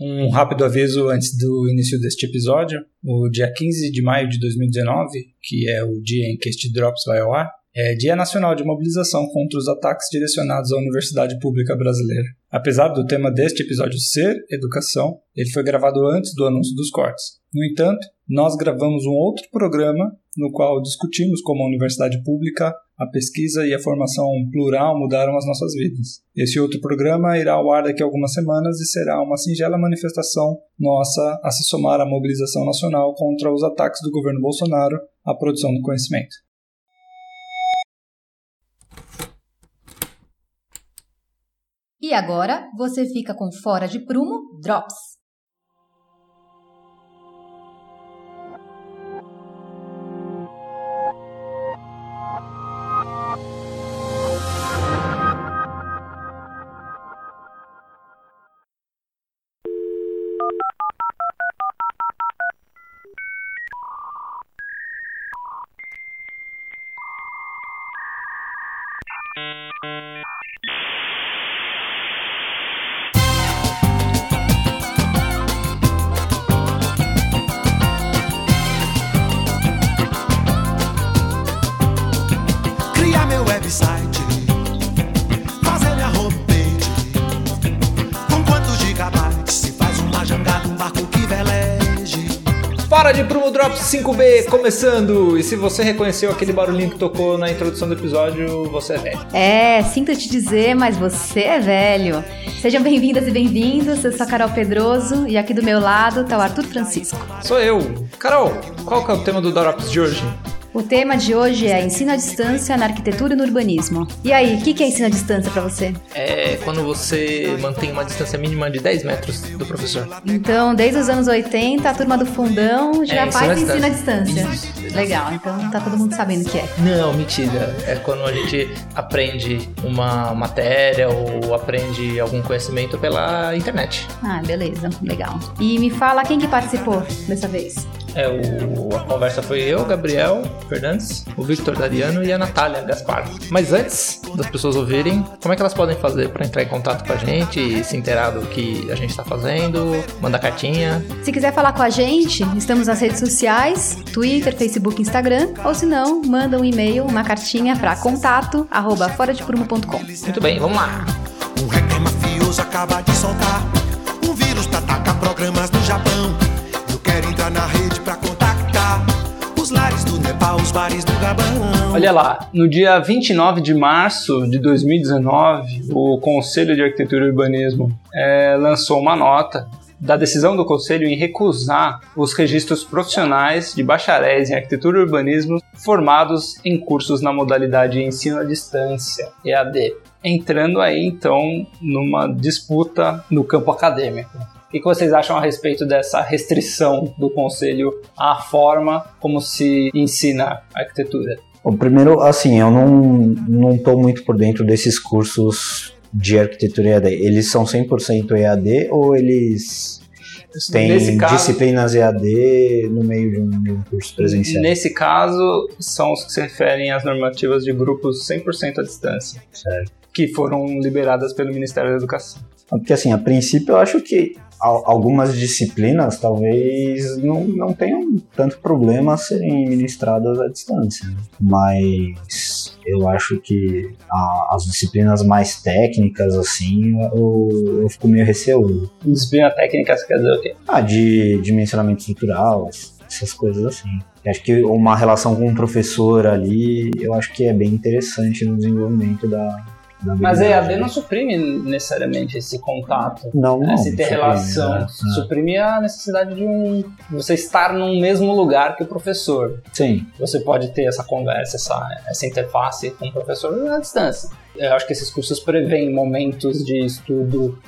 Um rápido aviso antes do início deste episódio. O dia 15 de maio de 2019, que é o dia em que este Drops vai ao ar, é Dia Nacional de Mobilização contra os Ataques Direcionados à Universidade Pública Brasileira. Apesar do tema deste episódio ser educação, ele foi gravado antes do anúncio dos cortes. No entanto, nós gravamos um outro programa no qual discutimos como a universidade pública, a pesquisa e a formação plural mudaram as nossas vidas. Esse outro programa irá ao ar daqui a algumas semanas e será uma singela manifestação nossa a se somar à mobilização nacional contra os ataques do governo Bolsonaro à produção do conhecimento. E agora você fica com Fora de Prumo Drops. 5B começando! E se você reconheceu aquele barulhinho que tocou na introdução do episódio, você é velho. É, sinto te dizer, mas você é velho. Sejam bem-vindas e bem-vindos. Eu sou a Carol Pedroso e aqui do meu lado tá o Arthur Francisco. Sou eu. Carol, qual que é o tema do Drops de hoje? O tema de hoje é ensino à distância na arquitetura e no urbanismo. E aí, o que, que é ensino à distância para você? É quando você mantém uma distância mínima de 10 metros do professor. Então, desde os anos 80, a turma do fundão já É, faz ensino à ensino à distância. Isso. Legal, então tá todo mundo sabendo o que é. Não, mentira. É quando a gente aprende uma matéria ou aprende algum conhecimento pela internet. Ah, beleza, legal. E me fala quem que participou dessa vez. É, o, a conversa foi eu, Gabriel Fernandes, o Victor Dariano e a Natália Gaspar. Mas antes das pessoas ouvirem, como é que elas podem fazer para entrar em contato com a gente e se inteirar do que a gente está fazendo, mandar cartinha? Se quiser falar com a gente, estamos nas redes sociais, Twitter, Facebook, Instagram, ou se não, manda um e-mail, uma cartinha para contato arroba. Muito bem, vamos lá. Um hacker mafioso acaba de soltar um vírus pra atacar programas no Japão. Entrar na rede contactar os lares do Nepal, os bares do Gabão. Olha lá, no dia 29 de março de 2019, o Conselho de Arquitetura e Urbanismo eh, lançou uma nota da decisão do Conselho em recusar os registros profissionais de bacharéis em arquitetura e urbanismo formados em cursos na modalidade ensino à distância, EAD, entrando aí então numa disputa no campo acadêmico. O que vocês acham a respeito dessa restrição do Conselho à forma como se ensina arquitetura? O primeiro, assim, eu não, não tô muito por dentro desses cursos de arquitetura EAD. Eles são 100% EAD ou eles têm caso- disciplinas EAD no meio de um, de um curso presencial? Nesse caso, são os que se referem às normativas de grupos 100% à distância, Certo. que foram liberadas pelo Ministério da Educação. Porque, assim, a princípio eu acho que algumas disciplinas talvez não, não tenham tanto problema serem ministradas à distância. né? Mas eu acho que a- as disciplinas mais técnicas, assim, eu, eu fico meio receoso. Disciplina técnica quer dizer o quê? Ah, de dimensionamento estrutural, essas coisas assim. Eu acho que uma relação com um professor ali, eu acho que é bem interessante no desenvolvimento da Mas. EAD não suprime necessariamente esse contato. Não, não. né? Se ter suprime, relação, né? suprime a necessidade de um você estar num mesmo lugar que o professor. Sim, Você pode ter essa conversa, essa, essa interface com o professor à distância. Eu acho que esses cursos prevêem momentos de estudo.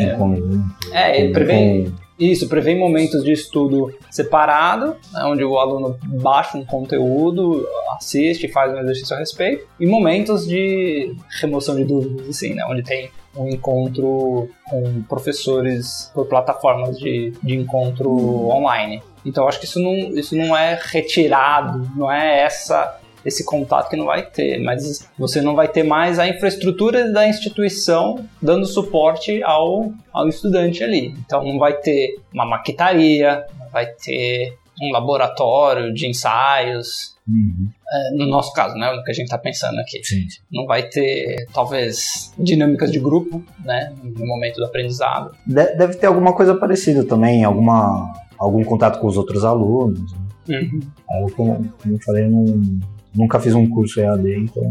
em conjunto. É, ele prevê com- Isso, prevê momentos de estudo separado, né, onde o aluno baixa um conteúdo, assiste, faz um exercício a respeito, e momentos de remoção de dúvidas, assim, né, onde tem um encontro com professores por plataformas de, de encontro online. Então, eu acho que isso não, isso não é retirado, não é essa esse contato que não vai ter, mas você não vai ter mais a infraestrutura da instituição dando suporte ao, ao estudante ali. Então não vai ter uma maquetaria, vai ter um laboratório de ensaios. Uhum. É, no nosso caso, né? O que a gente está pensando aqui. Sim, sim. Não vai ter, talvez, dinâmicas de grupo, né? No momento do aprendizado. De- Deve ter alguma coisa parecida também, alguma, algum contato com os outros alunos. né? Uhum. Eu, como, como eu falei, não, nunca fiz um curso EAD, então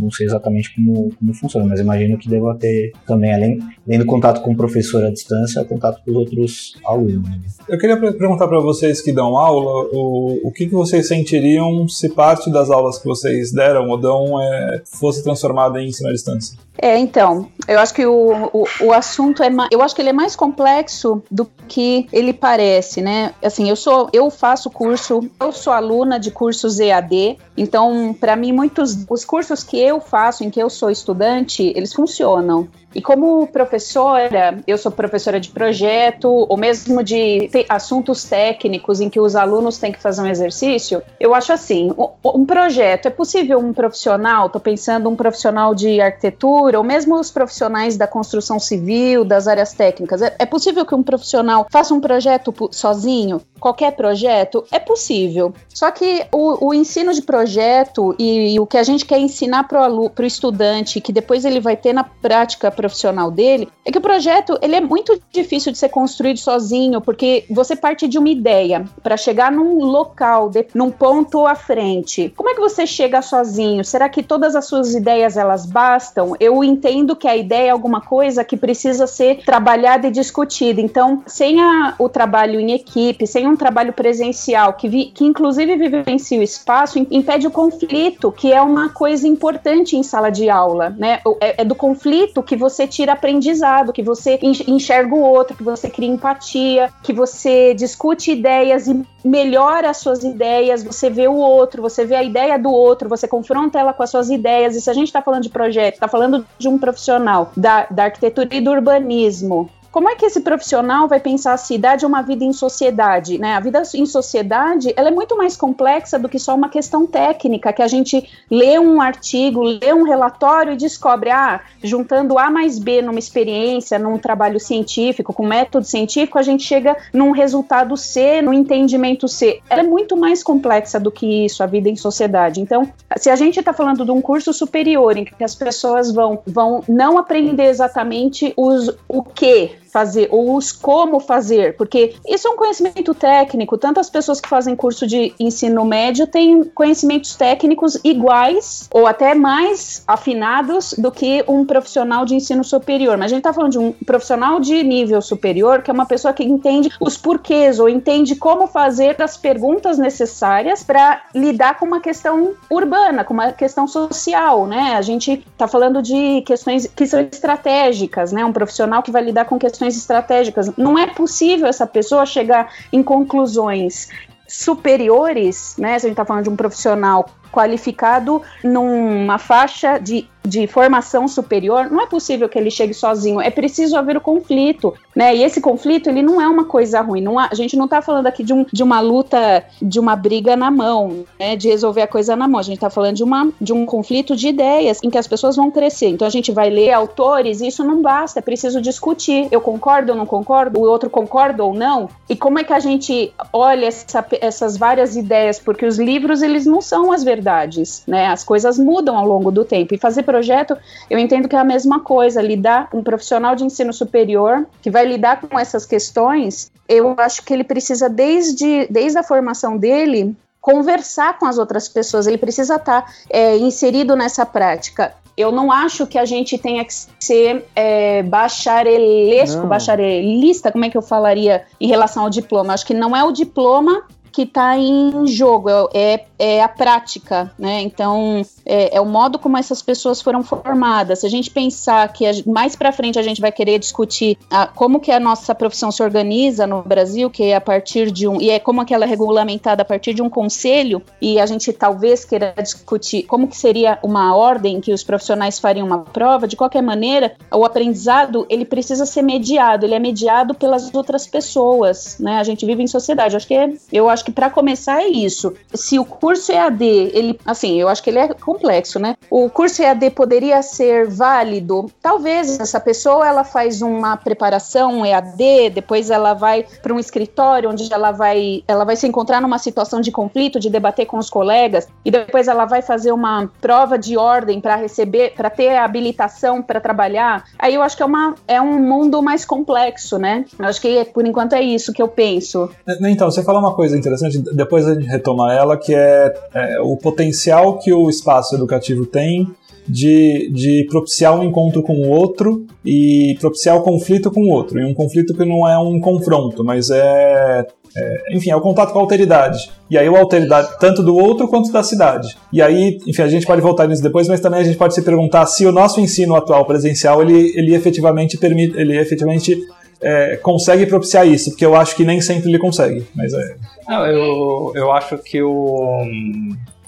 não sei exatamente como, como funciona, mas imagino que deva ter também, além, além do contato com o professor à distância, contato com os outros alunos. Eu queria per- perguntar para vocês que dão aula o, o que, que vocês sentiriam se parte das aulas que vocês deram ou dão é, fosse transformada em ensino à distância. É, então, eu acho que o, o, o assunto é, eu acho que ele é mais complexo do que ele parece, né? Assim, eu sou, eu faço curso, eu sou aluna de cursos EAD, então, para mim, muitos os cursos que eu faço, em que eu sou estudante, eles funcionam. E como professora, eu sou professora de projeto, ou mesmo de assuntos técnicos em que os alunos têm que fazer um exercício, eu acho assim, um projeto, é possível um profissional, estou pensando um profissional de arquitetura, ou mesmo os profissionais da construção civil, das áreas técnicas, é, é possível que um profissional faça um projeto sozinho? Qualquer projeto? É possível. Só que o, o ensino de projeto e, e o que a gente quer ensinar para o estudante, que depois ele vai ter na prática profissional dele, é que o projeto ele é muito difícil de ser construído sozinho, porque você parte de uma ideia para chegar num local, de- num ponto à frente. Como é que você chega sozinho? Será que todas as suas ideias elas bastam? Eu entendo que a ideia é alguma coisa que precisa ser trabalhada e discutida. Então, sem a- o trabalho em equipe, sem um trabalho presencial, que, vi- que inclusive vivencia o espaço, im- impede o conflito, que é uma coisa importante em sala de aula, né? É, é do conflito que você tira aprendizado, que você en- enxerga o outro, que você cria empatia, que você discute ideias e melhora as suas ideias, você vê o outro, você vê a ideia do outro, você confronta ela com as suas ideias. E se a gente está falando de projeto, está falando de um profissional da, da arquitetura e do urbanismo, como é que esse profissional vai pensar a cidade é uma vida em sociedade, né? A vida em sociedade, ela é muito mais complexa do que só uma questão técnica, que a gente lê um artigo, lê um relatório e descobre, ah, juntando A mais B numa experiência, num trabalho científico, com método científico, a gente chega num resultado C, num entendimento C. Ela é muito mais complexa do que isso, a vida em sociedade. Então, se a gente está falando de um curso superior em que as pessoas vão, vão não aprender exatamente os, o que fazer, ou os como fazer, porque isso é um conhecimento técnico, tanto as pessoas que fazem curso de ensino médio têm conhecimentos técnicos iguais, ou até mais afinados do que um profissional de ensino superior, mas a gente está falando de um profissional de nível superior, que é uma pessoa que entende os porquês, ou entende como fazer as perguntas necessárias para lidar com uma questão urbana, com uma questão social, né? A gente está falando de questões que são estratégicas, né? Um profissional que vai lidar com questões estratégicas. Não é possível essa pessoa chegar em conclusões superiores, né? Se a gente está falando de um profissional qualificado numa faixa de, de formação superior, não é possível que ele chegue sozinho, é preciso haver o conflito, né? E esse conflito, ele não é uma coisa ruim, não há- a gente não está falando aqui de, um, de uma luta, de uma briga na mão, né? De resolver a coisa na mão, a gente está falando de, uma, de um conflito de ideias em que as pessoas vão crescer, então a gente vai ler autores e isso não basta, é preciso discutir, eu concordo ou não concordo, o outro concorda ou não, e como é que a gente olha essa- essas várias ideias, porque os livros, eles não são as verdades, né? As coisas mudam ao longo do tempo. E fazer projeto, eu entendo que é a mesma coisa, lidar um profissional de ensino superior que vai lidar com essas questões, eu acho que ele precisa desde, desde a formação dele conversar com as outras pessoas, ele precisa estar é, inserido nessa prática. Eu não acho que a gente tenha que ser é, bacharelesco, Não. bacharelista, como é que eu falaria em relação ao diploma? Acho que não é o diploma que está em jogo, é, é a prática, né? Então, é, é o modo como essas pessoas foram formadas. Se a gente pensar que a- mais para frente a gente vai querer discutir a- como que a nossa profissão se organiza no Brasil, que é a partir de um e é como que ela é regulamentada a partir de um conselho, e a gente talvez queira discutir como que seria uma ordem que os profissionais fariam uma prova. De qualquer maneira, o aprendizado ele precisa ser mediado. Ele é mediado pelas outras pessoas, né? A gente vive em sociedade. Acho que é- eu acho acho que para começar é isso. Se o curso EAD, ele, assim, eu acho que ele é complexo, né? O curso EAD poderia ser válido? Talvez essa pessoa ela faz uma preparação EAD, depois ela vai para um escritório onde ela vai, ela vai se encontrar numa situação de conflito, de debater com os colegas, e depois ela vai fazer uma prova de ordem para receber, para ter habilitação para trabalhar. Aí eu acho que é, uma, é um mundo mais complexo, né? Eu acho que por enquanto é isso que eu penso. Então, você falou uma coisa interessante, depois a gente retoma ela, que é, é o potencial que o espaço educativo tem de, de propiciar um encontro com o outro e propiciar o conflito com o outro. E um conflito que não é um confronto, mas é, é, enfim, é o contato com a alteridade. E aí o alteridade tanto do outro quanto da cidade. E aí, enfim, a gente pode voltar nisso depois, mas também a gente pode se perguntar se o nosso ensino atual presencial ele, ele efetivamente permite, ele efetivamente é, consegue propiciar isso, porque eu acho que nem sempre ele consegue. Mas é. Não, eu, eu acho que o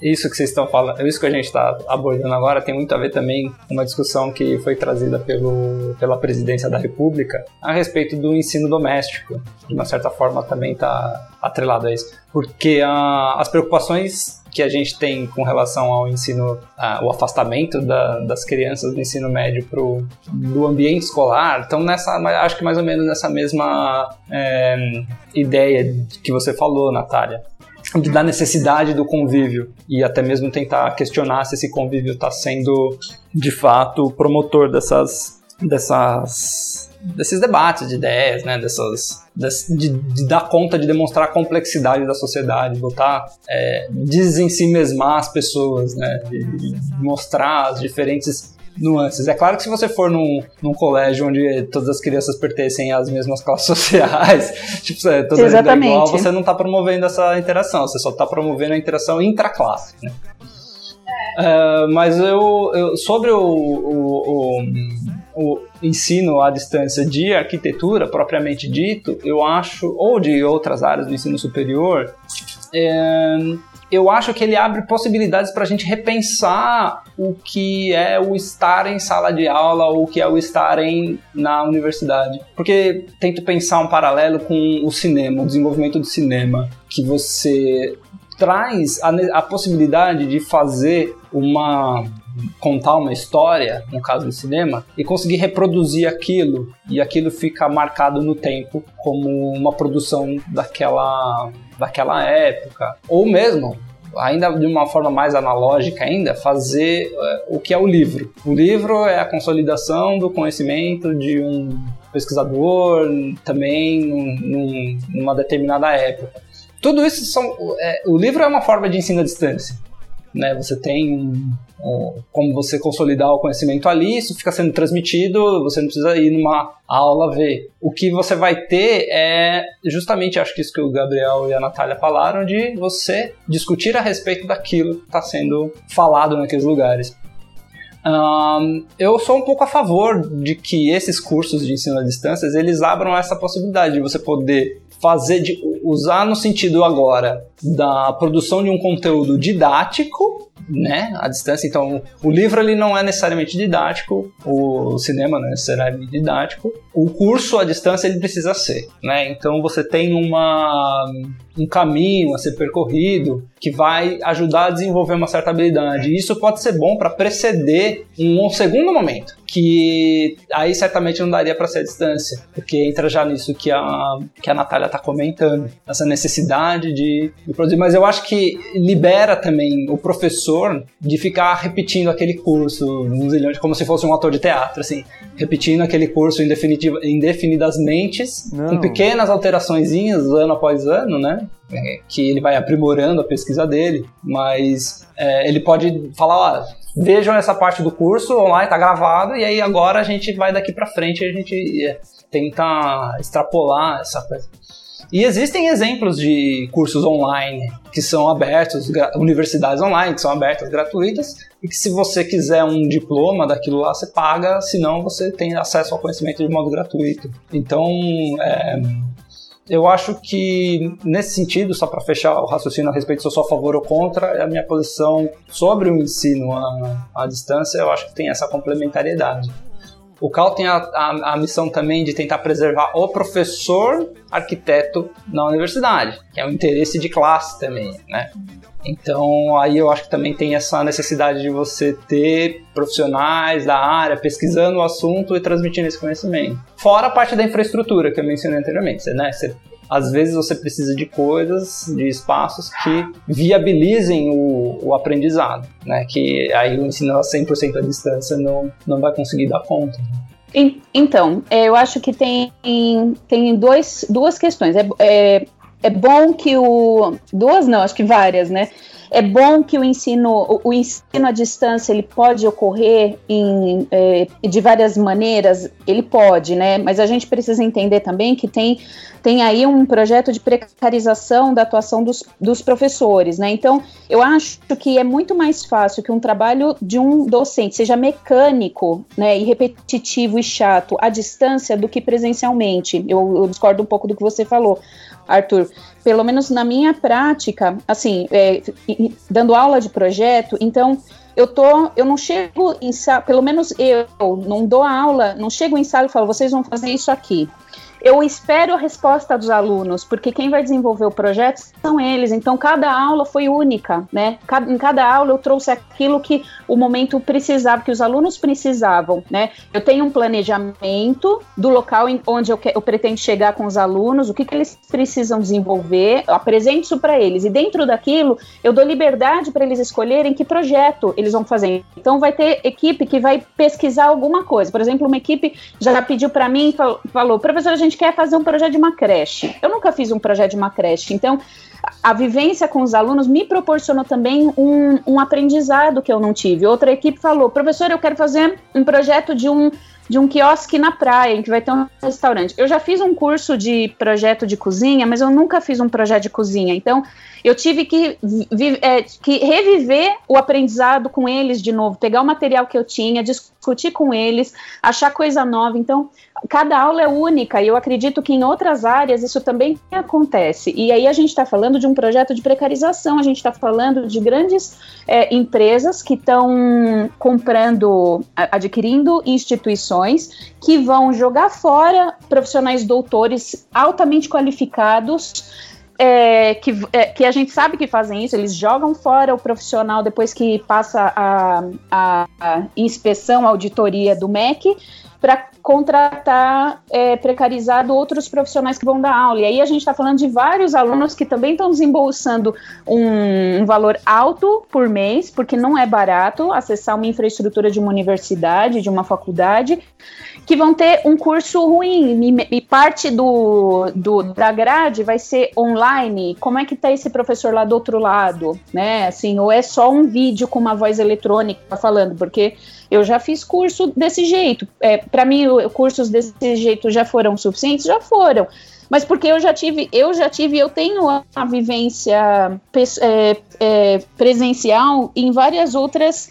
isso que vocês estão falando, isso que a gente está abordando agora tem muito a ver também com uma discussão que foi trazida pelo, pela presidência da República a respeito do ensino doméstico. De uma certa forma também está atrelado a isso. Porque a, as preocupações que a gente tem com relação ao ensino, a, o afastamento da, das crianças do ensino médio pro, do ambiente escolar, então nessa, acho que mais ou menos nessa mesma é, ideia que você falou, Natália da necessidade do convívio e até mesmo tentar questionar se esse convívio está sendo de fato promotor dessas dessas desses debates de ideias, né, dessas de, de dar conta de demonstrar a complexidade da sociedade, botar é, desensimesmar as pessoas, né, de, mostrar as diferentes nuances. É claro que se você for num, num colégio onde todas as crianças pertencem às mesmas classes sociais, tipo, é, toda Exatamente. igual, você não está promovendo essa interação, você só está promovendo a interação intraclasse. Né? É, mas eu, eu sobre o, o, o, o, ensino à distância de arquitetura propriamente dito, eu acho, ou de outras áreas do ensino superior, é, eu acho que ele abre possibilidades para a gente repensar o que é o estar em sala de aula ou o que é o estar em, na universidade. Porque tento pensar um paralelo com o cinema, o desenvolvimento do cinema, que você traz a, a possibilidade de fazer uma contar uma história, no caso do cinema, e conseguir reproduzir aquilo, e aquilo fica marcado no tempo como uma produção daquela daquela época, ou mesmo ainda de uma forma mais analógica ainda, fazer uh, o que é o livro. O livro é a consolidação do conhecimento de um pesquisador também num, numa determinada época. Tudo isso são. É, o livro é uma forma de ensino à distância. Né? Você tem como você consolidar o conhecimento ali, isso fica sendo transmitido, você não precisa ir numa aula ver. O que você vai ter é justamente, acho que isso que o Gabriel e a Natália falaram, de você discutir a respeito daquilo que está sendo falado naqueles lugares. Um, eu sou um pouco a favor de que esses cursos de ensino à distância eles abram essa possibilidade de você poder fazer de usar no sentido agora da produção de um conteúdo didático né, à distância. Então, o livro ele não é necessariamente didático, o cinema não é necessariamente didático. O curso à distância ele precisa ser, né? Então, você tem uma um caminho a ser percorrido que vai ajudar a desenvolver uma certa habilidade. E isso pode ser bom para preceder um segundo momento, que aí certamente não daria para ser a distância, porque entra já nisso que a, que a Natália está comentando, essa necessidade de, de, produzir. Mas eu acho que libera também o professor de ficar repetindo aquele curso um zilhão de, como se fosse um ator de teatro, assim, repetindo aquele curso indefinidamente, com pequenas alterações ano após ano, né? É, que ele vai aprimorando a pesquisa dele, mas é, ele pode falar, ó, vejam essa parte do curso online, tá gravado, e aí agora a gente vai daqui para frente e a gente é, tenta extrapolar essa coisa. E existem exemplos de cursos online que são abertos, universidades online que são abertas, gratuitas, e que se você quiser um diploma daquilo lá, você paga, senão você tem acesso ao conhecimento de modo gratuito. Então, é, eu acho que, nesse sentido, só para fechar o raciocínio a respeito se eu sou a favor ou contra, a minha posição sobre o ensino à, à distância, eu acho que tem essa complementariedade. O CAL tem a, a, a, missão também de tentar preservar o professor arquiteto na universidade, que é um interesse de classe também, né? Então, aí eu acho que também tem essa necessidade de você ter profissionais da área pesquisando o assunto e transmitindo esse conhecimento. Fora a parte da infraestrutura que eu mencionei anteriormente, né? Você às vezes você precisa de coisas, de espaços que viabilizem o, o aprendizado, né? Que aí o ensino a 100% à distância não, não vai conseguir dar conta. Então, é, eu acho que tem, tem dois, duas questões. É, é, é bom que o. Duas não, acho que várias, né? É bom que o ensino, o, ensino à distância ele pode ocorrer em, é, de várias maneiras, ele pode, né? Mas a gente precisa entender também que tem, tem aí um projeto de precarização da atuação dos, dos professores, né? Então, eu acho que é muito mais fácil que um trabalho de um docente seja mecânico, né, e repetitivo e chato à distância do que presencialmente. Eu, eu discordo um pouco do que você falou. Arthur, pelo menos na minha prática, assim, é, dando aula de projeto, então eu tô, eu não chego em sala, pelo menos eu não dou aula, não chego em sala e falo, vocês vão fazer isso aqui. Eu espero a resposta dos alunos, porque quem vai desenvolver o projeto são eles. Então, cada aula foi única, né? em cada aula eu trouxe aquilo que o momento precisava, que os alunos precisavam, né? Eu tenho um planejamento do local onde eu, que, eu pretendo chegar com os alunos, o que, que eles precisam desenvolver, eu apresento isso para eles. E dentro daquilo, eu dou liberdade para eles escolherem que projeto eles vão fazer. Então, vai ter equipe que vai pesquisar alguma coisa. Por exemplo, uma equipe já pediu para mim, falou, professor, a gente gente quer fazer um projeto de uma creche. Eu nunca fiz um projeto de uma creche, então a vivência com os alunos me proporcionou também um, um aprendizado que eu não tive. Outra equipe falou, professor, eu quero fazer um projeto de um de um quiosque na praia, em que vai ter um restaurante. Eu já fiz um curso de projeto de cozinha, mas eu nunca fiz um projeto de cozinha. Então, eu tive que, é, que reviver o aprendizado com eles de novo, pegar o material que eu tinha, discutir com eles, achar coisa nova. Então, cada aula é única e eu acredito que em outras áreas isso também acontece. E aí a gente está falando de um projeto de precarização, a gente está falando de grandes é, empresas que estão comprando, adquirindo instituições que vão jogar fora profissionais doutores altamente qualificados. É, que, é, que a gente sabe que fazem isso, eles jogam fora o profissional depois que passa a, a, a inspeção, a auditoria do MEC, para contratar é, precarizado outros profissionais que vão dar aula. E aí a gente está falando de vários alunos que também estão desembolsando um, um, valor alto por mês, porque não é barato acessar uma infraestrutura de uma universidade, de uma faculdade, que vão ter um curso ruim e, e parte do, do, da grade vai ser online. Como é que está esse professor lá do outro lado, né? Assim, ou é só um vídeo com uma voz eletrônica falando, porque eu já fiz curso desse jeito. É, Para mim, cursos desse jeito já foram suficientes? Já foram. Mas porque eu já tive, eu já tive, eu tenho a vivência é, é, presencial em várias outras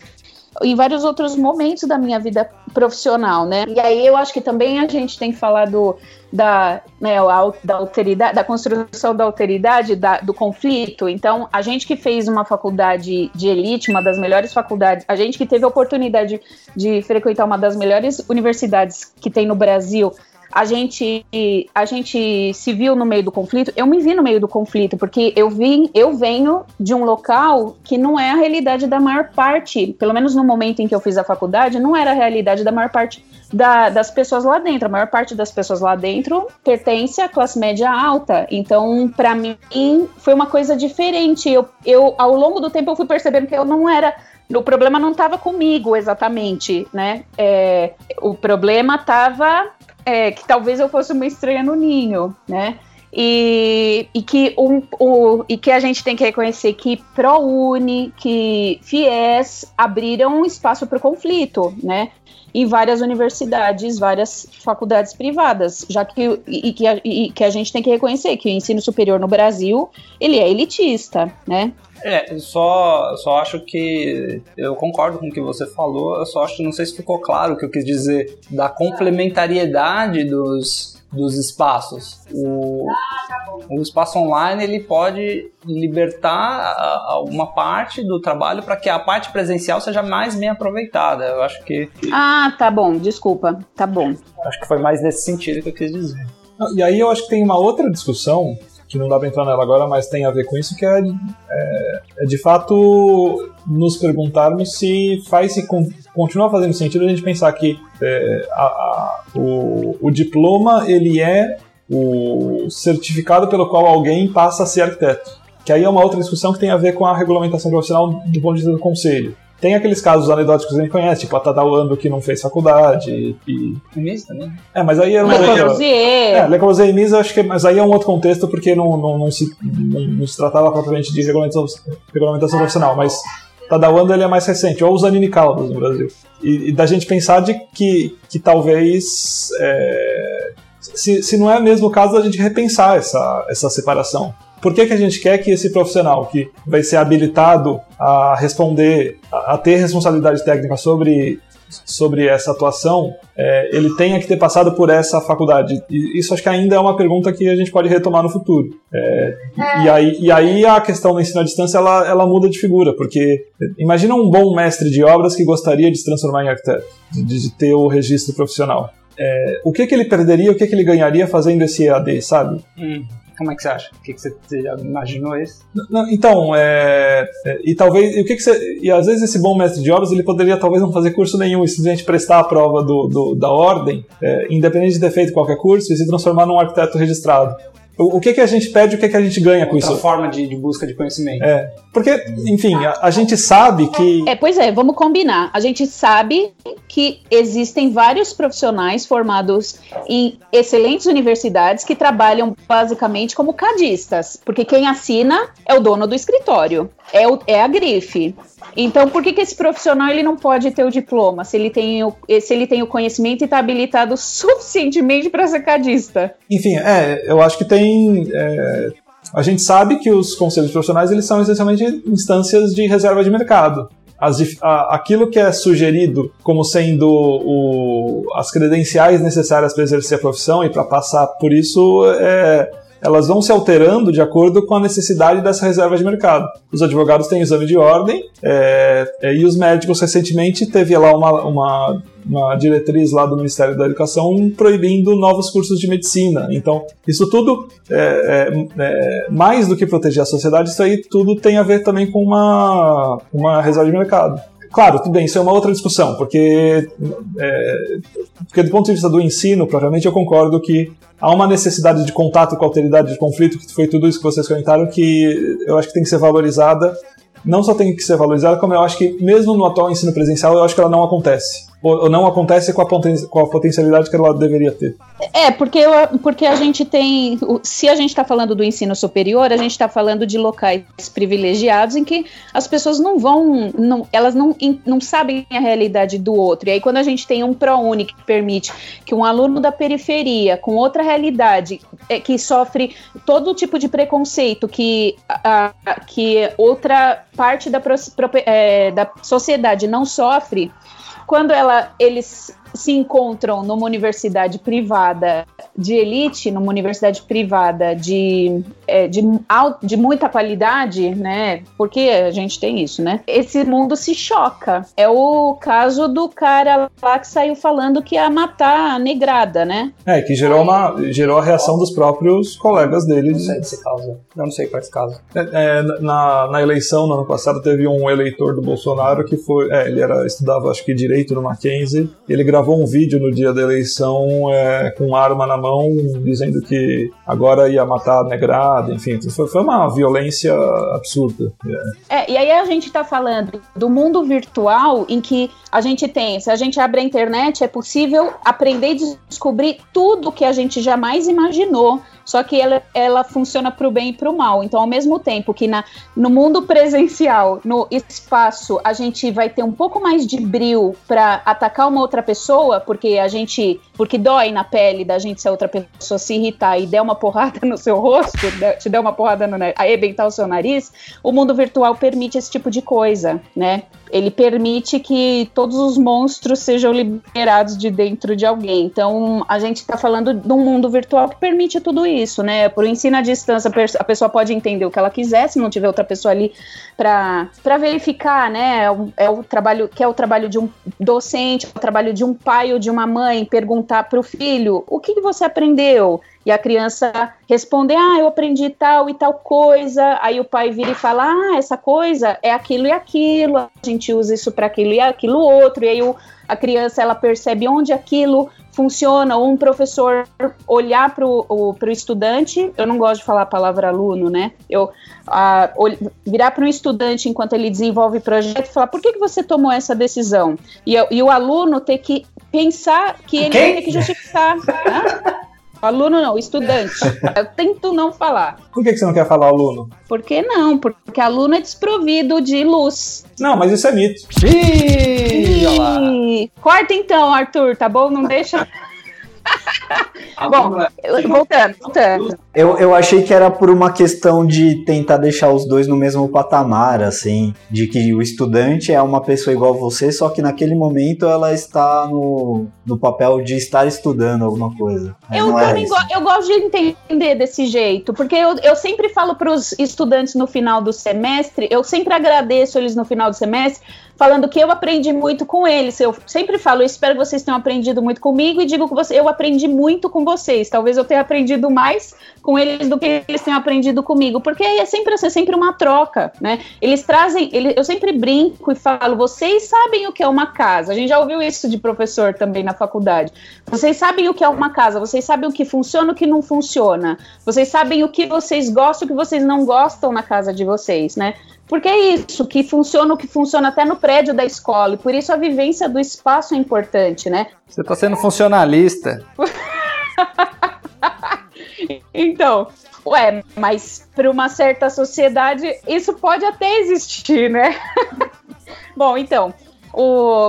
em vários outros momentos da minha vida profissional, né? E aí eu acho que também a gente tem que falar do, da, né, da alteridade, da construção da alteridade, da, do conflito. Então, a gente que fez uma faculdade de elite, uma das melhores faculdades, a gente que teve a oportunidade de, de frequentar uma das melhores universidades que tem no Brasil, a gente a gente se viu no meio do conflito. Eu me vi no meio do conflito porque eu vim, eu venho de um local que não é a realidade da maior parte, pelo menos no momento em que eu fiz a faculdade, não era a realidade da maior parte da, das pessoas lá dentro. A maior parte das pessoas lá dentro pertence à classe média alta. Então, para mim, foi uma coisa diferente. Eu, eu, ao longo do tempo, eu fui percebendo que eu não era o problema não estava comigo exatamente, né? É, o problema estava é, que talvez eu fosse uma estranha no ninho, né? E, e, que um, o, e que a gente tem que reconhecer que ProUni, que FIES abriram um espaço para o conflito, né? Em várias universidades, várias faculdades privadas, já que e, que a, e que a gente tem que reconhecer que o ensino superior no Brasil ele é elitista, né? É, só, só acho que eu concordo com o que você falou, eu só acho que não sei se ficou claro o que eu quis dizer da complementariedade dos dos espaços. O, o espaço online ele pode libertar uma parte do trabalho para que a parte presencial seja mais bem aproveitada. Eu acho que. Ah, tá bom, desculpa, tá bom. Acho que foi mais nesse sentido que eu quis dizer. E aí eu acho que tem uma outra discussão que não dá para entrar nela agora, mas tem a ver com isso, que é, é, é de fato nos perguntarmos se faz se continua fazendo sentido a gente pensar que é, a, a, o, o diploma ele é o certificado pelo qual alguém passa a ser arquiteto. Que aí é uma outra discussão que tem a ver com a regulamentação profissional do ponto de vista do conselho. Tem aqueles casos anedóticos que a gente conhece, tipo a Tadauando que não fez faculdade e... Misa também. É, mas aí é uma Le Corbusier. É, Le Corbusier e Misa, acho que mas aí é um outro contexto porque não, não, não, se, não, não se tratava propriamente de regulamentação, regulamentação profissional, mas Tadauando ele é mais recente, ou os Anini Caldas no Brasil. E, e, da gente pensar de que, que talvez... É, se, se não é mesmo o caso da gente repensar essa, essa separação. Por que, que a gente quer que esse profissional que vai ser habilitado a responder, a, a ter responsabilidade técnica sobre, sobre essa atuação, é, ele tenha que ter passado por essa faculdade? E isso acho que ainda é uma pergunta que a gente pode retomar no futuro. É. E, aí, e aí a questão do ensino à distância ela, ela muda de figura, porque imagina um bom mestre de obras que gostaria de se transformar em arquiteto, de, de ter o registro profissional. É, o que, que ele perderia, o que, que ele ganharia fazendo esse EAD, sabe? Hum. Como é que você acha? O que, que você, imaginou isso? Não, então, é, é, e talvez, e o que, que você, e às vezes esse bom mestre de obras ele poderia talvez não fazer curso nenhum e simplesmente prestar a prova do, do da ordem, é, independente de ter feito qualquer curso, e se transformar num arquiteto registrado. O, o que, que a gente pede, o que, que a gente ganha com Outra isso? forma de, de, busca de conhecimento. É. Porque, enfim, a, a, gente sabe que. É, pois é, vamos combinar. A gente sabe que existem vários profissionais formados em excelentes universidades que trabalham basicamente como cadistas. Porque quem assina é o dono do escritório, é, o, é a grife. Então, por que, que esse profissional ele não pode ter o diploma se ele tem o, se ele tem o conhecimento e está habilitado suficientemente para ser cadista? Enfim, é, eu acho que tem. É, a gente sabe que os conselhos profissionais eles são essencialmente instâncias de reserva de mercado. As, a, aquilo que é sugerido como sendo o, as credenciais necessárias para exercer a profissão e para passar por isso é, elas vão se alterando de acordo com a necessidade dessa reserva de mercado. Os advogados têm exame de ordem é, é, e os médicos recentemente teve lá uma, uma, uma, diretriz lá do Ministério da Educação proibindo novos cursos de medicina. Então, isso tudo, é, é, é, mais do que proteger a sociedade, isso aí tudo tem a ver também com uma, uma reserva de mercado. Claro, tudo bem, isso é uma outra discussão, porque, é, porque do ponto de vista do ensino, provavelmente eu concordo que há uma necessidade de contato com a alteridade de conflito, que foi tudo isso que vocês comentaram, que eu acho que tem que ser valorizada. Não só tem que ser valorizada, como eu acho que, mesmo no atual ensino presencial, eu acho que ela não acontece ou não acontece com a, com a potencialidade que ela deveria ter. É, porque, porque a gente tem. Se a gente está falando do ensino superior, a gente está falando de locais privilegiados em que as pessoas não vão. Não, elas não, não sabem a realidade do outro. E aí, quando a gente tem um ProUni que permite que um aluno da periferia, com outra realidade, é, que sofre todo tipo de preconceito que, a, que outra parte da, é, da sociedade não sofre quando ela, eles se encontram numa universidade privada de elite, numa universidade privada de, é, de, de muita qualidade, né? Porque a gente tem isso, né? Esse mundo se choca. É o caso do cara lá que saiu falando que ia matar a negrada, né? É, que gerou, uma, gerou a reação dos próprios colegas dele. Não sei desse caso. Eu não sei qual é esse caso. É, é, na, na eleição, no ano passado, teve um eleitor do Bolsonaro que foi. É, ele era, estudava, acho que, direito no Mackenzie. Ele gravou um vídeo no dia da eleição é, com arma na mão, dizendo que agora ia matar a negrada, enfim, foi, foi uma violência absurda. É. é, e aí a gente está falando do mundo virtual em que a gente tem, se a gente abre a internet, é possível aprender e descobrir tudo que a gente jamais imaginou só que ela, ela funciona para o bem e para o mal. Então, ao mesmo tempo que na, no mundo presencial, no espaço, a gente vai ter um pouco mais de bril para atacar uma outra pessoa, porque a gente. Porque dói na pele da gente se a outra pessoa se irritar e der uma porrada no seu rosto, te der uma porrada no nariz, arrebentar o seu nariz, o mundo virtual permite esse tipo de coisa, né? Ele permite que todos os monstros sejam liberados de dentro de alguém. Então, a gente está falando de um mundo virtual que permite tudo isso, né? Por ensino à distância, a pessoa pode entender o que ela quiser, se não tiver outra pessoa ali para verificar, né? É o, é o, trabalho que é o trabalho de um docente, é o trabalho de um pai ou de uma mãe perguntar para o filho o que, que você aprendeu e a criança responder, ah, eu aprendi tal e tal coisa, aí o pai vira e fala, ah, essa coisa é aquilo e aquilo, a gente usa isso para aquilo e aquilo outro, e aí o, a criança ela percebe onde aquilo funciona, ou um professor olhar para o estudante, eu não gosto de falar a palavra aluno, né? Eu a, virar para um estudante enquanto ele desenvolve projeto e falar por que, que você tomou essa decisão? E, e o aluno ter que pensar que ele okay. vai ter que justificar. né? Aluno não, estudante. Eu tento não falar. Por que você não quer falar aluno? Por que não? Porque aluno é desprovido de luz. Não, mas isso é mito. Ih, Corta então, Arthur, tá bom? Não deixa. Bom, voltando, voltando. Eu, eu achei que era por uma questão de tentar deixar os dois no mesmo patamar, assim, de que o estudante é uma pessoa igual você, só que naquele momento ela está no, no papel de estar estudando alguma coisa. Eu também go eu gosto de entender desse jeito, porque eu, eu sempre falo para os estudantes no final do semestre, eu sempre agradeço eles no final do semestre, falando que eu aprendi muito com eles. Eu sempre falo, eu espero que vocês tenham aprendido muito comigo e digo que você, eu aprendi muito com vocês. Talvez eu tenha aprendido mais com eles do que eles tenham aprendido comigo, porque é sempre assim, é sempre uma troca, né? Eles trazem, eu sempre brinco e falo, vocês sabem o que é uma casa. A gente já ouviu isso de professor também na faculdade. Vocês sabem o que é uma casa, vocês sabem o que funciona, o que não funciona. Vocês sabem o que vocês gostam, o que vocês não gostam na casa de vocês, né? Porque é isso, que funciona o que funciona até no prédio da escola, e por isso a vivência do espaço é importante, né? Você está sendo funcionalista. então, ué, mas para uma certa sociedade isso pode até existir, né? Bom, então,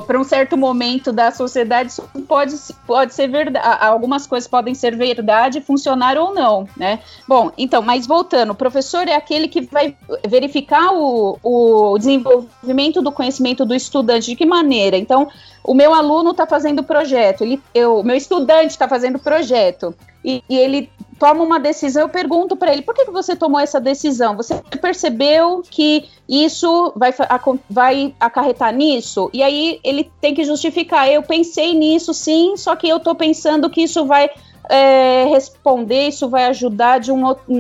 para um certo momento da sociedade isso pode, pode ser verdade, algumas coisas podem ser verdade, funcionar ou não, né? Bom, então, mas voltando, o professor é aquele que vai verificar o, o desenvolvimento do conhecimento do estudante, de que maneira? Então, o meu aluno está fazendo projeto, ele, eu, o meu estudante está fazendo projeto, e, e ele toma uma decisão, eu pergunto para ele, por que, que você tomou essa decisão? Você percebeu que isso vai, vai acarretar nisso? E aí ele tem que justificar, eu pensei nisso sim, só que eu estou pensando que isso vai é, responder, isso vai ajudar de,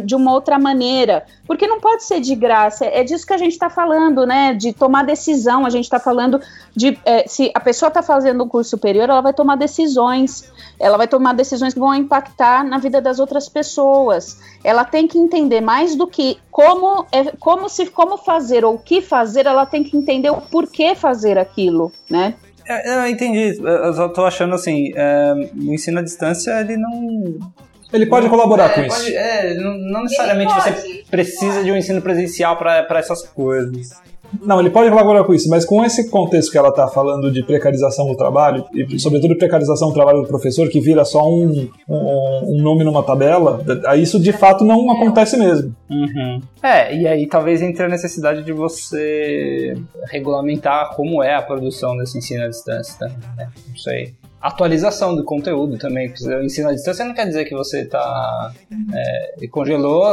de uma outra maneira. Porque não pode ser de graça, é disso que a gente está falando, né? De tomar decisão. A gente está falando de. É, se a pessoa está fazendo um curso superior, ela vai tomar decisões. Ela vai tomar decisões que vão impactar na vida das outras pessoas. Ela tem que entender mais do que como, é, como, se, como fazer ou o que fazer, ela tem que entender o porquê fazer aquilo, né? É, eu entendi. Eu só tô achando assim, é, o ensino à distância, ele não. Ele pode colaborar é, com isso. Pode, é, não, não necessariamente você precisa de um ensino presencial para essas coisas. Não, ele pode colaborar com isso, mas com esse contexto que ela está falando de precarização do trabalho, e sobretudo precarização do trabalho do professor, que vira só um, um, um nome numa tabela, isso de fato não acontece mesmo. Uhum. É, e aí talvez entre a necessidade de você regulamentar como é a produção desse ensino à distância também, né? Não sei atualização do conteúdo também. O ensino à distância não quer dizer que você está é, congelou,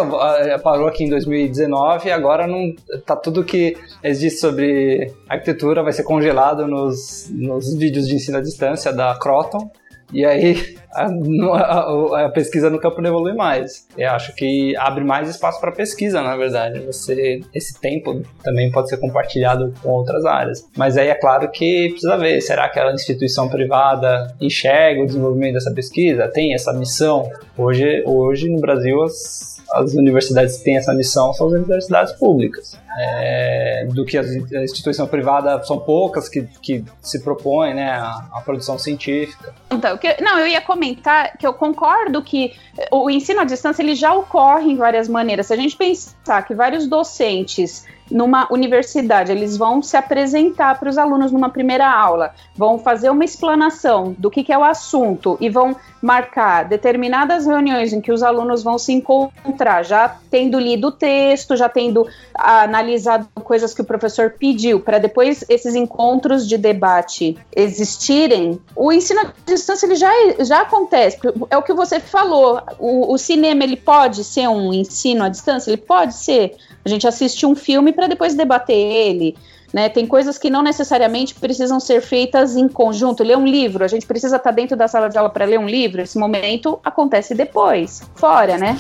parou aqui em 2019 e agora não tá tudo que existe sobre arquitetura vai ser congelado nos, nos vídeos de ensino à distância da Croton. E aí a, a, a, pesquisa no campo não evolui mais. Eu acho que abre mais espaço para pesquisa, na verdade. Você esse tempo também pode ser compartilhado com outras áreas. Mas aí é claro que precisa ver, será que a instituição privada enxerga o desenvolvimento dessa pesquisa? Tem essa missão? Hoje, hoje no Brasil as as universidades que têm essa missão são as universidades públicas. É, do que a instituição privada são poucas que, que se propõem né, a, a produção científica. Então, que, não, eu ia comentar que eu concordo que o ensino à distância ele já ocorre em várias maneiras. Se a gente pensar que vários docentes numa universidade, eles vão se apresentar para os alunos numa primeira aula, vão fazer uma explanação do que, que é o assunto e vão marcar determinadas reuniões em que os alunos vão se encontrar, já tendo lido o texto, já tendo analisado coisas que o professor pediu, para depois esses encontros de debate existirem, o ensino à distância ele já, já acontece. É o que você falou, o, o cinema ele pode ser um ensino à distância, ele pode ser. A gente assiste um filme para depois debater ele. Né? Tem coisas que não necessariamente precisam ser feitas em conjunto. Ler um livro, a gente precisa estar dentro da sala de aula para ler um livro. Esse momento acontece depois, fora, né?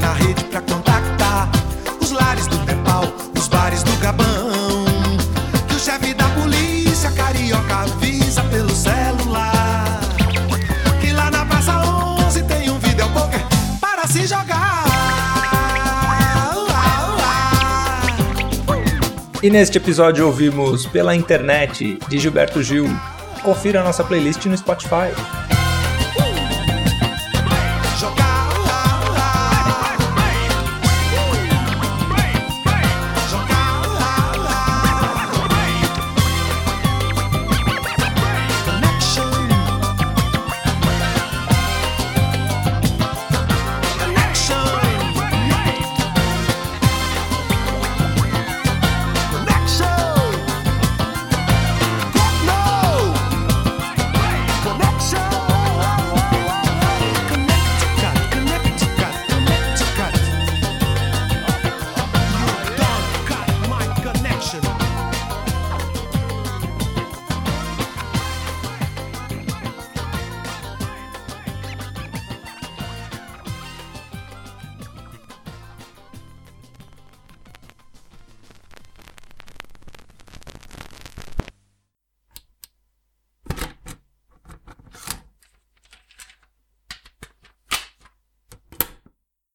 Na rede pra contactar os lares do os bares do Gabão. E neste episódio ouvimos Pela Internet, de Gilberto Gil. Confira a nossa playlist no Spotify.